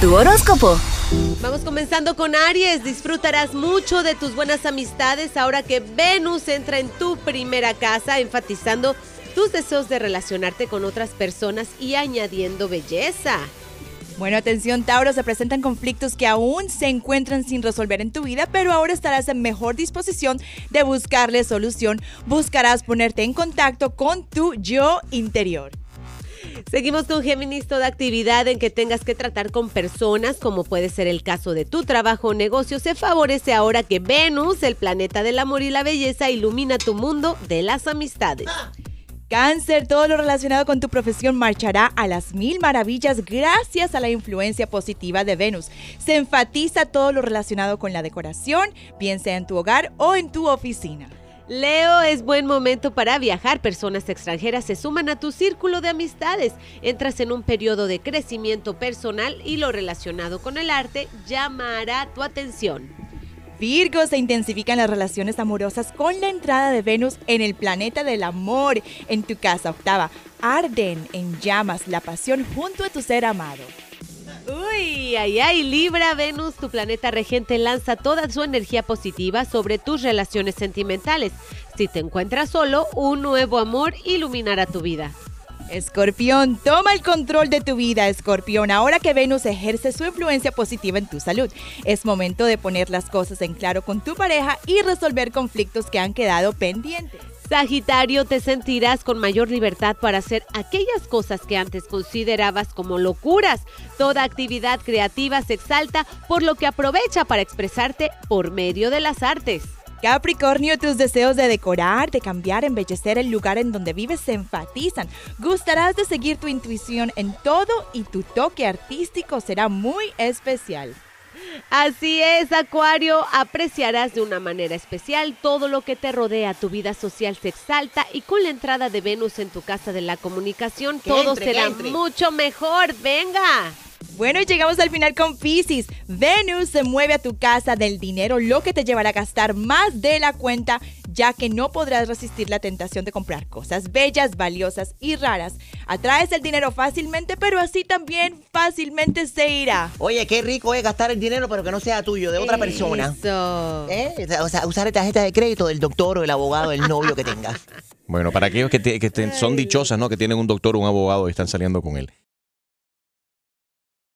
tu horóscopo. Vamos comenzando con Aries. Disfrutarás mucho de tus buenas amistades ahora que Venus entra en tu primera casa, enfatizando tus deseos de relacionarte con otras personas y añadiendo belleza. Bueno, atención Tauro, se presentan conflictos que aún se encuentran sin resolver en tu vida, pero ahora estarás en mejor disposición de buscarle solución. Buscarás ponerte en contacto con tu yo interior. Seguimos con Géminis, toda actividad en que tengas que tratar con personas, como puede ser el caso de tu trabajo o negocio, se favorece ahora que Venus, el planeta del amor y la belleza, ilumina tu mundo de las amistades. Cáncer, todo lo relacionado con tu profesión marchará a las mil maravillas gracias a la influencia positiva de Venus. Se enfatiza todo lo relacionado con la decoración, bien sea en tu hogar o en tu oficina. Leo, es buen momento para viajar. Personas extranjeras se suman a tu círculo de amistades. Entras en un periodo de crecimiento personal y lo relacionado con el arte llamará tu atención. Virgo, se intensifican las relaciones amorosas con la entrada de Venus en el planeta del amor. En tu casa octava, arden en llamas la pasión junto a tu ser amado. Uy, ay, ay, Libra, Venus, tu planeta regente lanza toda su energía positiva sobre tus relaciones sentimentales. Si te encuentras solo, un nuevo amor iluminará tu vida. Escorpión, toma el control de tu vida, Escorpión, ahora que Venus ejerce su influencia positiva en tu salud. Es momento de poner las cosas en claro con tu pareja y resolver conflictos que han quedado pendientes. Sagitario, te sentirás con mayor libertad para hacer aquellas cosas que antes considerabas como locuras. Toda actividad creativa se exalta, por lo que aprovecha para expresarte por medio de las artes. Capricornio, tus deseos de decorar, de cambiar, embellecer el lugar en donde vives se enfatizan. Gustarás de seguir tu intuición en todo y tu toque artístico será muy especial. Así es, Acuario, apreciarás de una manera especial todo lo que te rodea, tu vida social se exalta y con la entrada de Venus en tu casa de la comunicación todo será mucho mejor. Venga. Bueno, llegamos al final con Pisces. Venus se mueve a tu casa del dinero, lo que te llevará a gastar más de la cuenta, ya que no podrás resistir la tentación de comprar cosas bellas, valiosas y raras. Atraes el dinero fácilmente, pero así también fácilmente se irá. Oye, qué rico es gastar el dinero, pero que no sea tuyo, de otra persona. Eso. ¿Eh? O sea, usar tarjeta de crédito del doctor o el abogado, el novio que tengas. Bueno, para aquellos que, te- que te- son dichosas, ¿no? Que tienen un doctor o un abogado y están saliendo con él.